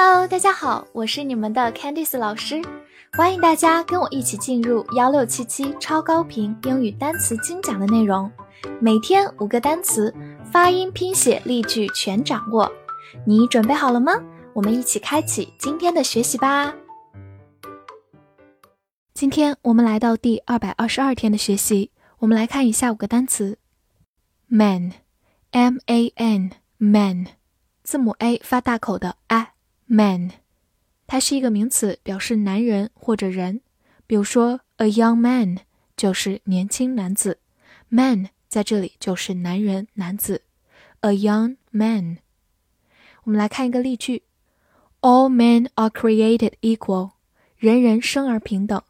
Hello，大家好，我是你们的 Candice 老师，欢迎大家跟我一起进入幺六七七超高频英语单词精讲的内容，每天五个单词，发音、拼写、例句全掌握，你准备好了吗？我们一起开启今天的学习吧。今天我们来到第二百二十二天的学习，我们来看一下五个单词：man，m a n，man，字母 a 发大口的 a。Man，它是一个名词，表示男人或者人。比如说，a young man 就是年轻男子，man 在这里就是男人、男子。a young man。我们来看一个例句：All men are created equal，人人生而平等。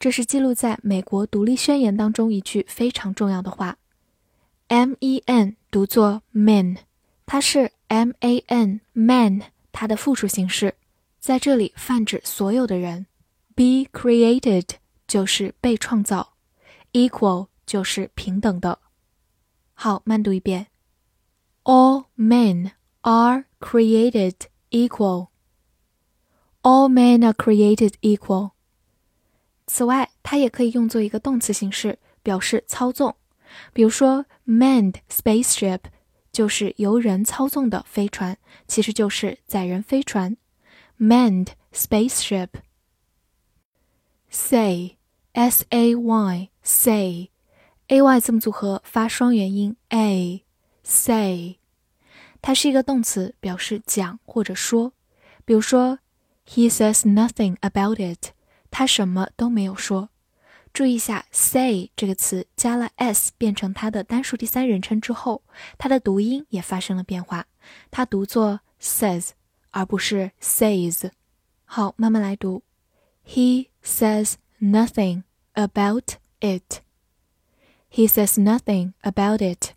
这是记录在美国独立宣言当中一句非常重要的话。M-E-N 读作 man，它是 M-A-N man。它的复数形式在这里泛指所有的人。Be created 就是被创造，equal 就是平等的。好，慢读一遍。All men are created equal. All men are created equal. 此外，它也可以用作一个动词形式，表示操纵。比如说，manned spaceship。 就是由人操纵的飞船，其实就是载人飞船，manned spaceship。say，s a y，say，a y 字母组合发双元音 a，say，它是一个动词，表示讲或者说。比如说，He says nothing about it，他什么都没有说。注意一下，say 这个词加了 s 变成它的单数第三人称之后，它的读音也发生了变化，它读作 says 而不是 says。好，慢慢来读。He says nothing about it. He says nothing about it.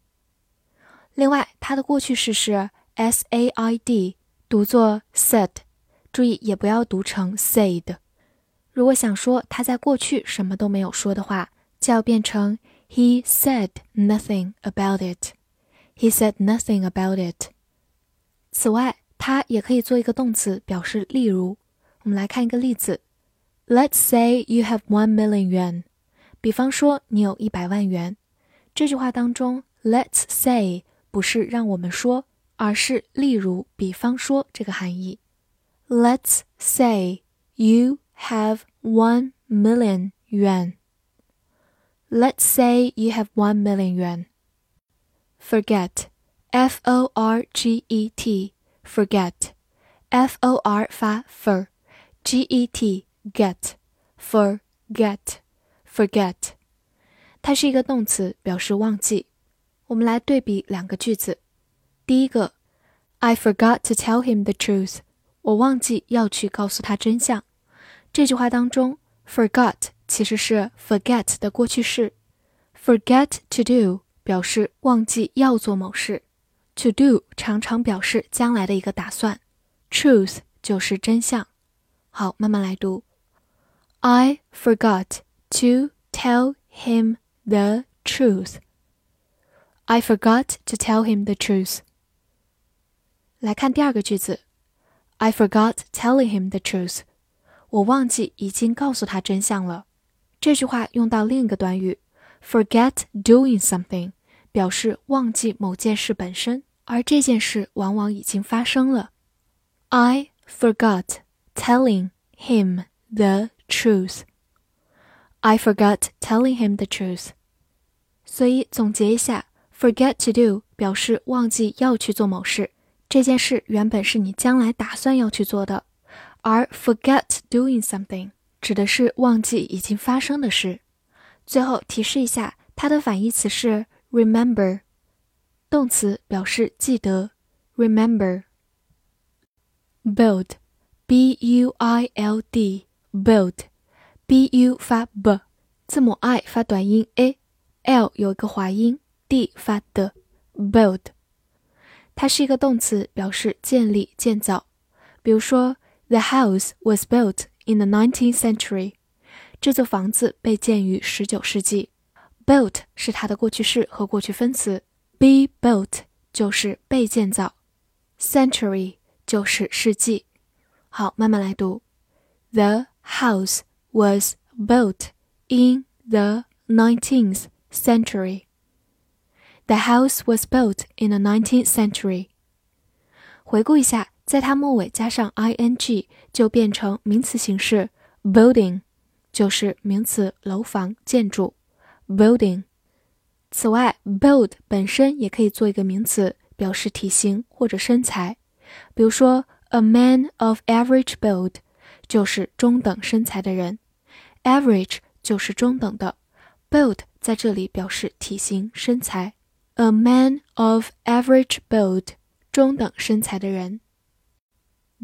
另外，它的过去式是 s a i d，读作 said，注意也不要读成 said。如果想说他在过去什么都没有说的话，就要变成 He said nothing about it. He said nothing about it. 此外，它也可以做一个动词，表示例如。我们来看一个例子：Let's say you have one million yuan。比方说你有一百万元。这句话当中，Let's say 不是让我们说，而是例如、比方说这个含义。Let's say you have one million yuan. Let's say you have one million yuan. Forget, F O R G E T, forget, F O R 发 for, G E T get, forget, forget，它是一个动词，表示忘记。我们来对比两个句子。第一个，I forgot to tell him the truth，我忘记要去告诉他真相。 这句话当中，forgot 其实是 forget 的过去式，forget to do 表示忘记要做某事，to do 常常表示将来的一个打算，truth 就是真相。好，慢慢来读。I forgot to tell him the truth. I forgot to tell him the truth. 来看第二个句子，I forgot telling him the truth. 我忘记已经告诉他真相了。这句话用到另一个短语，forget doing something，表示忘记某件事本身，而这件事往往已经发生了。I forgot telling him the truth. I forgot telling him the truth. 所以总结一下，forget to do 表示忘记要去做某事，这件事原本是你将来打算要去做的。而 forget doing something 指的是忘记已经发生的事。最后提示一下，它的反义词是 remember，动词表示记得，remember。build，b u i l d，build，b u 发 b，字母 i 发短音 a，l 有一个滑音，d 发的，build，它是一个动词，表示建立、建造。比如说。The house was built in the 19th century. 这座房子被建于十九世纪。Built 是它的过去式和过去分词。Be built 就是被建造。Century 就是世纪。 好，慢慢来读。The house was built in the nineteenth century. The house was built in the nineteenth century. 回顾一下， 在它末尾加上 ing 就变成名词形式 building，就是名词楼房建筑 building。此外，build 本身也可以做一个名词，表示体型或者身材。比如说，a man of average build 就是中等身材的人，average 就是中等的，build 在这里表示体型身材。a man of average build 中等身材的人。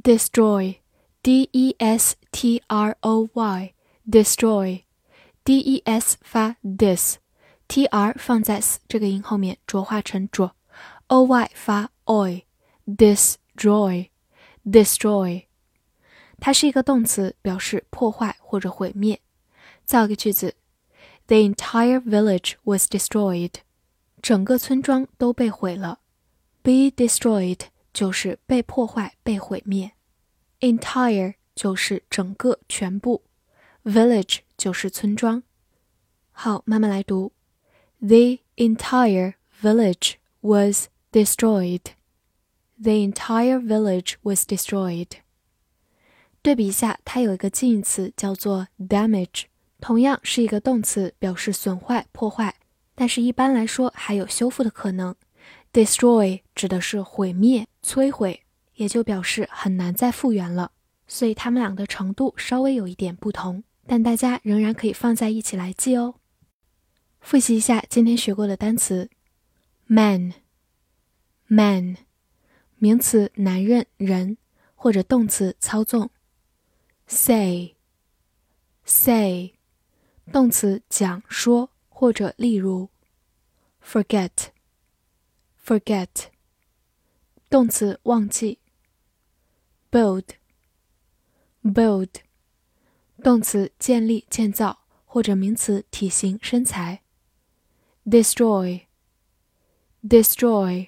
destroy，d e s t r o y，destroy，d e s 发 dis，t r 放在 s 这个音后面浊化成浊，o y 发 oy，destroy，destroy，它是一个动词，表示破坏或者毁灭。造个句子：The entire village was destroyed。整个村庄都被毁了。Be destroyed 就是被破坏、被毁灭。Entire 就是整个、全部。Village 就是村庄。好，慢慢来读。The entire village was destroyed. The entire village was destroyed. 对比一下，它有一个近义词叫做 damage，同样是一个动词，表示损坏、破坏。但是，一般来说还有修复的可能。Destroy 指的是毁灭、摧毁，也就表示很难再复原了。所以，它们俩的程度稍微有一点不同，但大家仍然可以放在一起来记哦。复习一下今天学过的单词：man，man，名词男人、人，或者动词操纵；say，say，动词讲说。或者例如，forget，forget，动词忘记；build，build，动词建立、建造，或者名词体型、身材；destroy，destroy，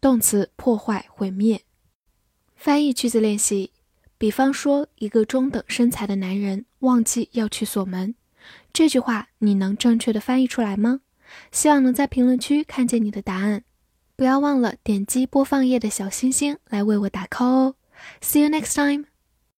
动词破坏、毁灭。翻译句子练习，比方说，一个中等身材的男人忘记要去锁门。这句话你能正确的翻译出来吗？希望能在评论区看见你的答案。不要忘了点击播放页的小星星来为我打 call 哦。See you next time.